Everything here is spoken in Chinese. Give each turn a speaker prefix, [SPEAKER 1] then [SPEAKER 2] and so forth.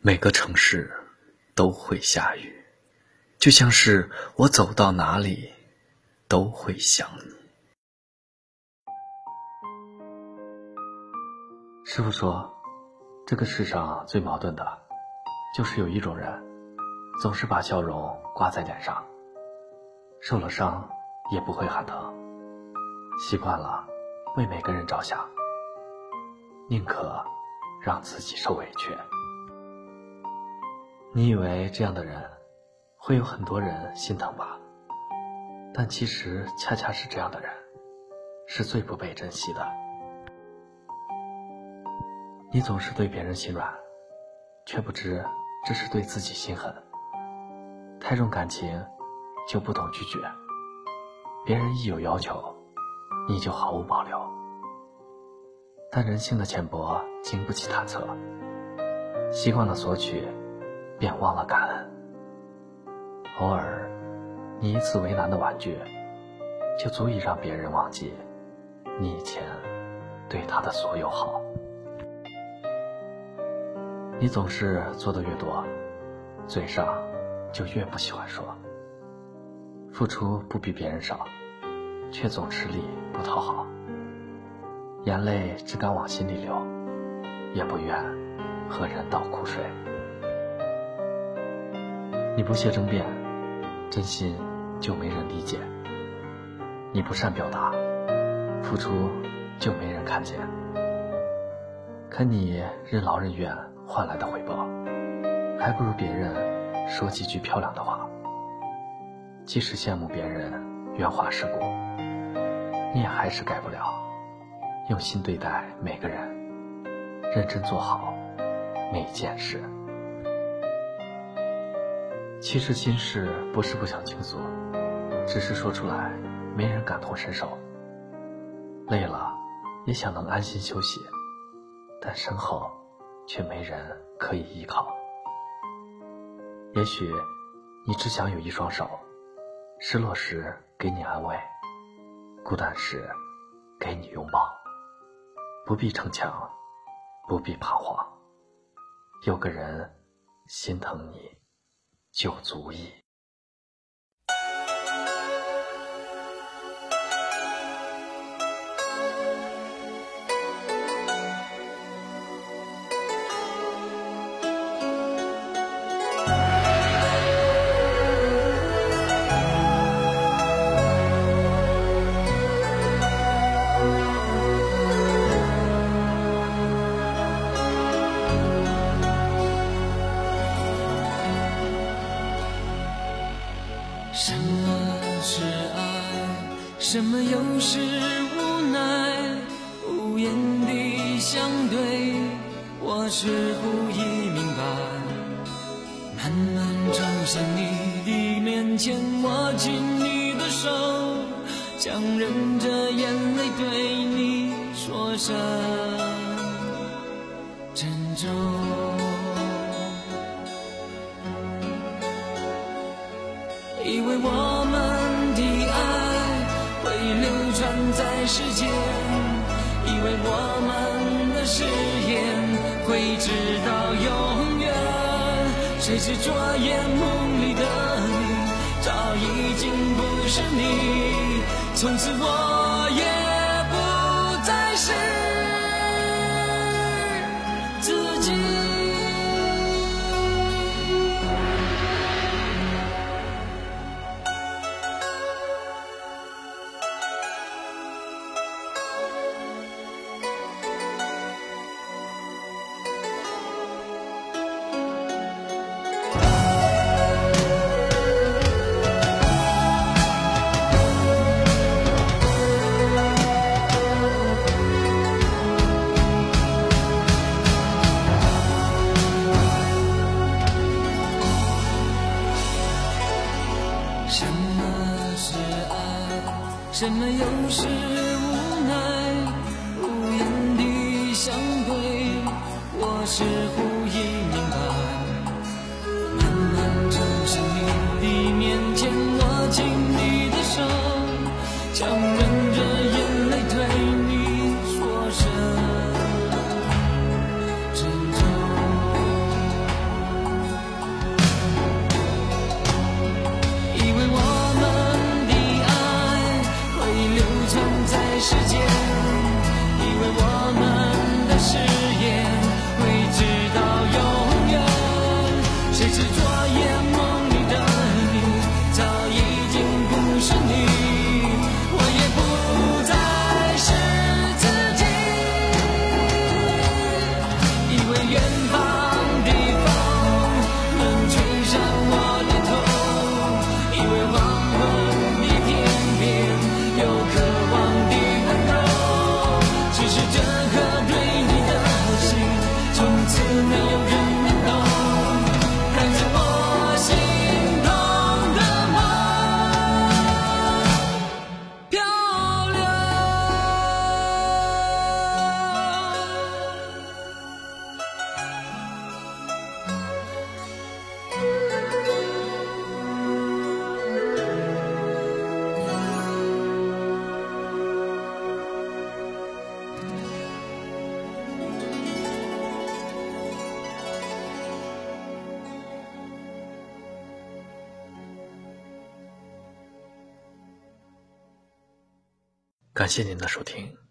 [SPEAKER 1] 每个城市都会下雨，就像是我走到哪里都会想你。师傅说，这个世上最矛盾的，就是有一种人，总是把笑容挂在脸上，受了伤也不会喊疼，习惯了为每个人着想，宁可让自己受委屈。你以为这样的人会有很多人心疼吧？但其实恰恰是这样的人，是最不被珍惜的。你总是对别人心软，却不知这是对自己心狠。太重感情，就不懂拒绝。别人一有要求，你就毫无保留。但人性的浅薄经不起探测，习惯了索取。便忘了感恩。偶尔，你一次为难的婉拒，就足以让别人忘记你以前对他的所有好。你总是做的越多，嘴上就越不喜欢说。付出不比别人少，却总吃力不讨好。眼泪只敢往心里流，也不愿和人倒苦水。你不屑争辩，真心就没人理解；你不善表达，付出就没人看见。可你任劳任怨换来的回报，还不如别人说几句漂亮的话。即使羡慕别人圆滑世故，你也还是改不了用心对待每个人，认真做好每件事。其实心事不是不想倾诉，只是说出来没人感同身受。累了也想能安心休息，但身后却没人可以依靠。也许你只想有一双手，失落时给你安慰，孤单时给你拥抱。不必逞强，不必彷徨，有个人心疼你。就足矣。
[SPEAKER 2] 什么是爱？什么又是无奈？无言的相对，我似乎已明白。慢慢走向你的面前，握紧你的手，强忍着眼泪对你说声珍重。以为我们的爱会流传在世间，以为我们的誓言会直到永远。谁知昨夜梦里的你早已经不是你，从此我也不再是。是无奈？无言的相对，我似
[SPEAKER 1] 感谢您的收听。